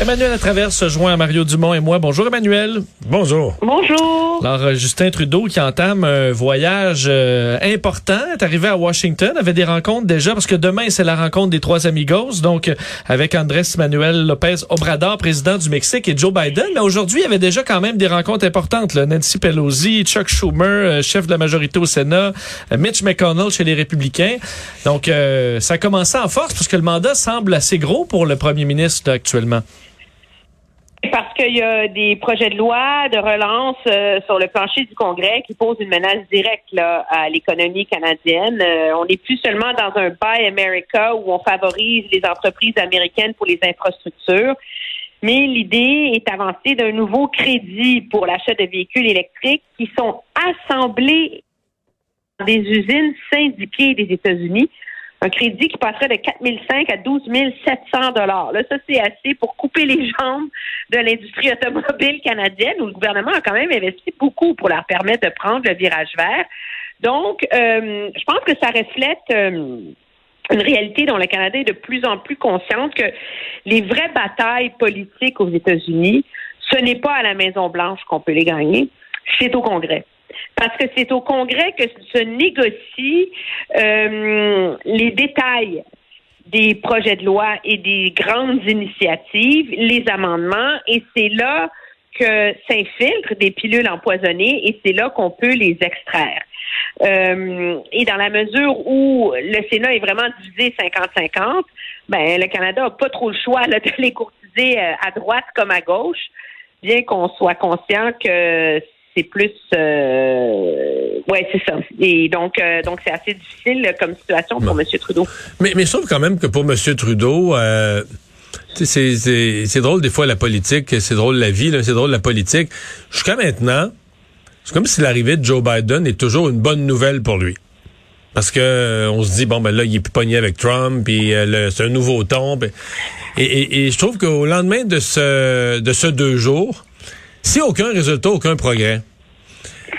Emmanuel Latraverse se joint à Mario Dumont et moi. Bonjour Emmanuel. Bonjour. Bonjour. Alors euh, Justin Trudeau qui entame un voyage euh, important, est arrivé à Washington, avait des rencontres déjà parce que demain c'est la rencontre des trois amigos, donc euh, avec Andrés Manuel Lopez Obrador, président du Mexique, et Joe Biden. Mais aujourd'hui il y avait déjà quand même des rencontres importantes. Là. Nancy Pelosi, Chuck Schumer, euh, chef de la majorité au Sénat, euh, Mitch McConnell chez les Républicains. Donc euh, ça a commencé en force parce que le mandat semble assez gros pour le premier ministre actuellement. Parce qu'il y a des projets de loi de relance euh, sur le plancher du Congrès qui posent une menace directe là, à l'économie canadienne. Euh, on n'est plus seulement dans un Buy America où on favorise les entreprises américaines pour les infrastructures, mais l'idée est avancée d'un nouveau crédit pour l'achat de véhicules électriques qui sont assemblés dans des usines syndiquées des États-Unis un crédit qui passerait de 4 500 à 12 700 dollars. Là, ça c'est assez pour couper les jambes de l'industrie automobile canadienne où le gouvernement a quand même investi beaucoup pour leur permettre de prendre le virage vert. Donc, euh, je pense que ça reflète euh, une réalité dont le Canada est de plus en plus consciente que les vraies batailles politiques aux États-Unis, ce n'est pas à la Maison Blanche qu'on peut les gagner, c'est au Congrès parce que c'est au Congrès que se négocient euh, les détails des projets de loi et des grandes initiatives, les amendements, et c'est là que s'infiltrent des pilules empoisonnées et c'est là qu'on peut les extraire. Euh, et dans la mesure où le Sénat est vraiment divisé 50-50, ben le Canada n'a pas trop le choix là, de les courtiser euh, à droite comme à gauche, bien qu'on soit conscient que c'est plus euh, ouais c'est ça et donc euh, donc c'est assez difficile comme situation pour Bon. M. Trudeau Mais, mais je trouve quand même que pour M. Trudeau, euh, c'est- drôle des fois la politique, c'est drôle la vie, c'est drôle la politique. Jusqu'à maintenant, c'est comme si l'arrivée de Joe Biden est toujours une bonne nouvelle pour lui. Parce que on se dit bon ben là il est plus pogné avec Trump puis c'est un nouveau ton et, et je trouve qu'au lendemain de ce de ce deux jours si aucun résultat aucun progrès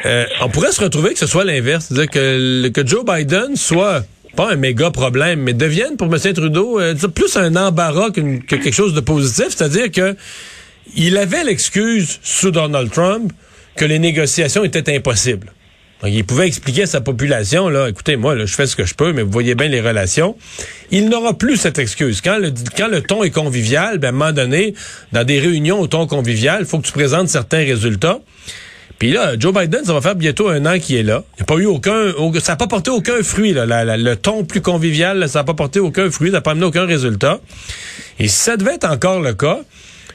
euh, on pourrait se retrouver que ce soit l'inverse. C'est-à-dire que, que Joe Biden soit pas un méga problème mais devienne pour M. Trudeau euh, plus un embarras qu'une- que quelque chose de positif. C'est-à-dire que il avait l'excuse sous Donald Trump que les négociations étaient impossibles donc, il pouvait expliquer à sa population, là, écoutez, moi, là, je fais ce que je peux, mais vous voyez bien les relations. Il n'aura plus cette excuse. Quand le, quand le ton est convivial, ben, à un moment donné, dans des réunions au ton convivial, il faut que tu présentes certains résultats. Puis là, Joe Biden, ça va faire bientôt un an qu'il est là. Il n'a pas eu aucun, au- ça n'a pas porté aucun fruit, là. Le ton plus convivial, là, ça n'a pas porté aucun fruit, ça n'a pas amené aucun résultat. Et si ça devait être encore le cas,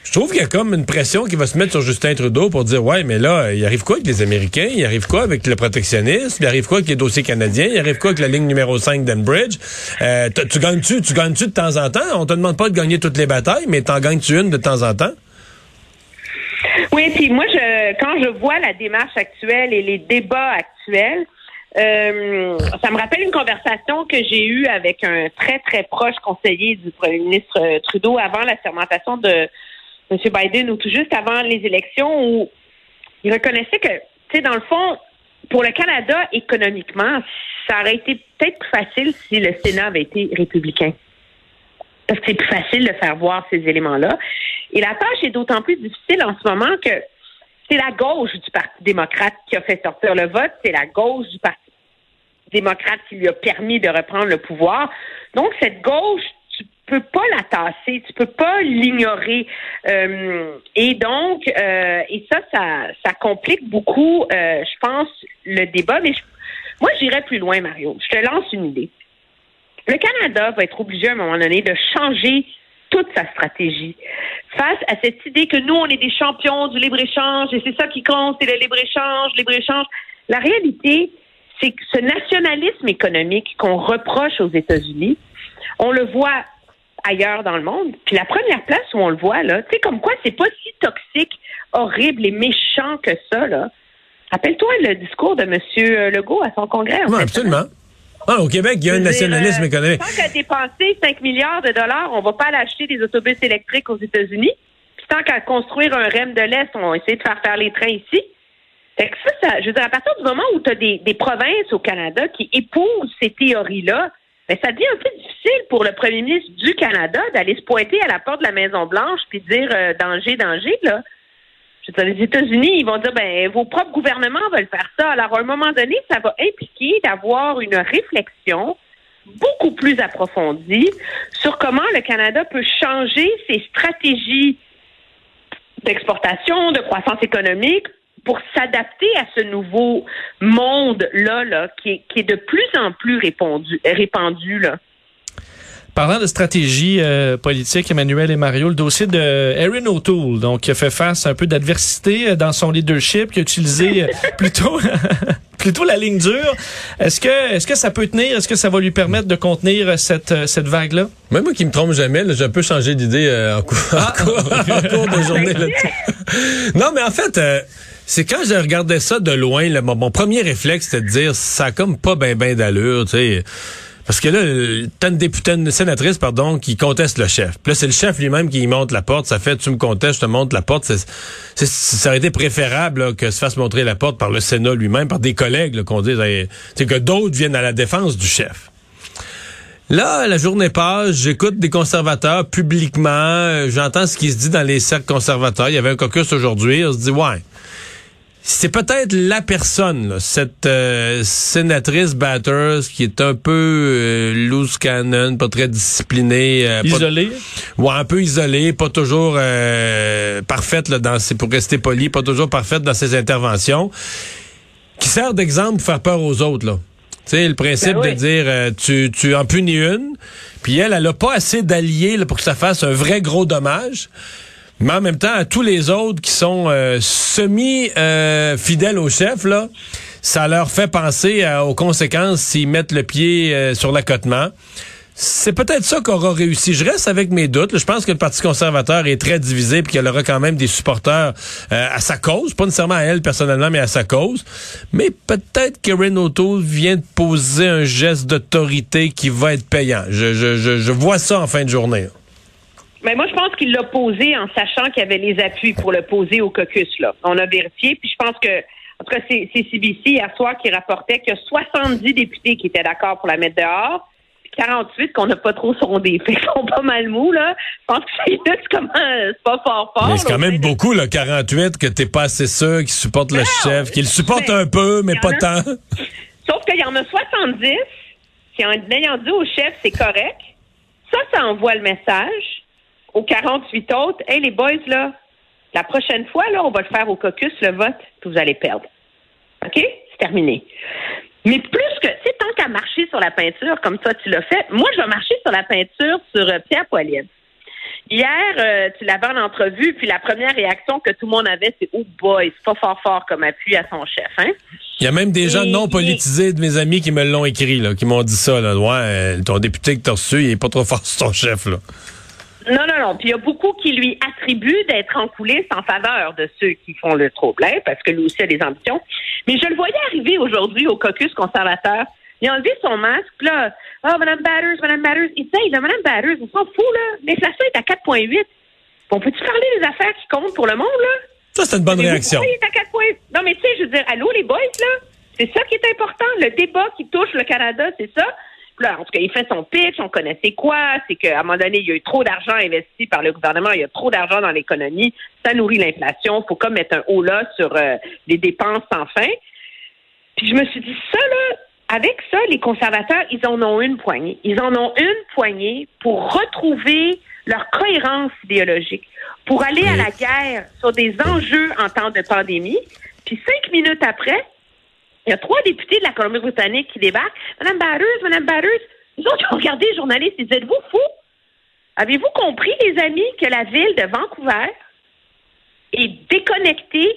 je trouve qu'il y a comme une pression qui va se mettre sur Justin Trudeau pour dire ouais mais là il arrive quoi avec les Américains? Il arrive quoi avec le protectionnisme? Il arrive quoi avec les dossiers canadiens? Il arrive quoi avec la ligne numéro 5 d'Enbridge? Euh, tu gagnes-tu tu gagnes-tu de temps en temps? On te demande pas de gagner toutes les batailles mais t'en gagnes-tu une de temps en temps? Oui, puis moi, je, quand je vois la démarche actuelle et les débats actuels, euh, ça me rappelle une conversation que j'ai eue avec un très, très proche conseiller du premier ministre euh, Trudeau avant la sermentation de M. Biden ou tout juste avant les élections où il reconnaissait que, tu sais, dans le fond, pour le Canada, économiquement, ça aurait été peut-être plus facile si le Sénat avait été républicain parce que c'est plus facile de faire voir ces éléments-là. Et la tâche est d'autant plus difficile en ce moment que c'est la gauche du Parti démocrate qui a fait sortir le vote, c'est la gauche du Parti démocrate qui lui a permis de reprendre le pouvoir. Donc, cette gauche, peux pas la tasser, tu peux pas l'ignorer. Euh, et donc, euh, et ça, ça, complique beaucoup, euh, je pense, le débat. Mais moi, j'irais plus loin, Mario. Je te lance une idée. Le Canada va être obligé à un moment donné de changer toute sa stratégie face à cette idée que nous, on est des champions du libre-échange et c'est ça qui compte, c'est le libre-échange, libre-échange. La réalité, c'est que ce nationalisme économique qu'on reproche aux États-Unis, on le voit ailleurs dans le monde. Puis la première place où on le voit, là, tu sais, comme quoi c'est pas si toxique, horrible et méchant que ça, là. Rappelle-toi le discours de M. Legault à son congrès. Oui, absolument. Ah, au Québec, il y a un nationalisme euh, économique. Tant qu'à dépenser 5 milliards de dollars, on va pas aller acheter des autobus électriques aux États-Unis. Puis tant qu'à construire un REM de l'Est, on va essayer de faire faire les trains ici. Fait que ça, ça je veux dire, à partir du moment où tu as des, des provinces au Canada qui épousent ces théories-là, ben, ça devient un peu difficile pour le premier ministre du Canada d'aller se pointer à la porte de la Maison-Blanche puis dire euh, danger, danger, là. Les États-Unis, ils vont dire, ben, vos propres gouvernements veulent faire ça. Alors, à un moment donné, ça va impliquer d'avoir une réflexion beaucoup plus approfondie sur comment le Canada peut changer ses stratégies d'exportation, de croissance économique pour s'adapter à ce nouveau monde-là là, qui, est, qui est de plus en plus répandu, répandu là. Parlant de stratégie euh, politique, Emmanuel et Mario, le dossier de Erin O'Toole, donc qui a fait face à un peu d'adversité euh, dans son leadership, qui a utilisé euh, plutôt plutôt la ligne dure. Est-ce que est-ce que ça peut tenir? Est-ce que ça va lui permettre de contenir cette cette vague là Même moi qui me trompe jamais, j'ai un peu changé d'idée en, cours, ah. en, cours, de journée là Non, mais en fait. C'est quand je regardais ça de loin, là, mon, premier réflexe, c'était de dire ça a comme pas ben ben d'allure, tu sais. Parce que là, t'as une députée, une sénatrice, pardon, qui conteste le chef. Puis là, c'est le chef lui-même qui monte la porte. Ça fait, tu me contestes, je te montre la porte. C'est, ça aurait été préférable que se fasse montrer la porte par le Sénat lui-même, par des collègues, qu'on dise, c'est que d'autres viennent à la défense du chef. Là, la journée passe, j'écoute des conservateurs publiquement, euh, j'entends ce qui se dit dans les cercles conservateurs. Il y avait un caucus aujourd'hui, on se dit, ouais, c'est peut-être la personne, cette euh, sénatrice Batters qui est un peu euh, loose cannon, pas très disciplinée. Euh, isolée? ouais, un peu isolée, pas toujours parfaite là, dans ses, pour rester poli, pas toujours parfaite dans ses interventions, qui sert d'exemple pour faire peur aux autres. Là. Tu sais, le principe ben de dire tu, tu en punis une, puis elle, elle a pas assez d'alliés pour que ça fasse un vrai gros dommage. Mais en même temps, à tous les autres qui sont euh, semi-fidèles au chef, là, ça leur fait penser aux conséquences s'ils mettent le pied euh, sur l'accotement. C'est peut-être ça qu'aura réussi. Je reste avec mes doutes. Je pense que le Parti conservateur est très divisé puis qu'elle aura quand même des supporters euh, à sa cause. Pas nécessairement à elle personnellement, mais à sa cause. Mais peut-être que Renault vient de poser un geste d'autorité qui va être payant. Je, je, je, je vois ça en fin de journée. Mais moi, je pense qu'il l'a posé en sachant qu'il y avait les appuis pour le poser au caucus. Là. On a vérifié, puis je pense que, en tout cas, c'est CBC hier soir qui rapportait qu'il y a 70 députés qui étaient d'accord pour la mettre dehors, puis 48 qu'on n'a pas trop sondé. Fait qu'ils sont pas mal mous, là. Je pense que c'est comment c'est pas fort fort. Mais c'est quand même beaucoup, là, 48, que t'es pas assez sûr qui supporte le chef, qu'il le supporte un peu, mais pas tant. Sauf qu'il y en a 70 qui, en ayant dit au chef, c'est correct. Ça, ça envoie le message aux 48 autres, hey les boys, là, la prochaine fois, là, on va le faire au caucus, le vote, puis vous allez perdre. OK? C'est terminé. Mais plus que, tu sais, tant qu'à marcher sur la peinture, comme toi tu l'as fait, moi, je vais marcher sur la peinture sur euh, Pierre Poilievre. Hier, euh, tu l'avais en entrevue, puis la première réaction que tout le monde avait, c'est Oh boy, c'est pas fort fort comme appui à son chef, hein? Il y a même des gens non politisés de mes amis qui me l'ont écrit, là, qui m'ont dit ça, là. Ouais, euh, ton député que t'as reçu, il est pas trop fort sur ton chef, là. Non, non, non. Puis il y a beaucoup qui lui attribuent d'être en coulisses en faveur de ceux qui font le trouble, hein, parce que lui aussi a des ambitions. Mais je le voyais arriver aujourd'hui au caucus conservateur. Il a enlevé son masque, là. Ah, oh, Mme Batters, Mme Batters. Il dit, là, Mme Batters, on s'en fout, là. L'inflation est à 4,8. On peut-tu parler des affaires qui comptent pour le monde, là? Ça, c'est une bonne réaction. est à 4 Non, mais tu sais, je veux dire, allô, les boys, là? C'est ça qui est important. Le débat qui touche le Canada, c'est ça en tout cas, il fait son pitch, on connaissait quoi, c'est qu'à un moment donné, il y a eu trop d'argent investi par le gouvernement, il y a trop d'argent dans l'économie, ça nourrit l'inflation, il faut comme mettre un haut là sur euh, les dépenses sans fin. Puis je me suis dit, ça, là, avec ça, les conservateurs, ils en ont une poignée. Ils en ont une poignée pour retrouver leur cohérence idéologique, pour aller à la guerre sur des enjeux en temps de pandémie. Puis cinq minutes après, il y a trois députés de la Colombie-Britannique qui débarquent. Madame Barreuse, Madame Barreuse, autres, ont regardé les journalistes et êtes-vous fous? Avez-vous compris, les amis, que la ville de Vancouver est déconnectée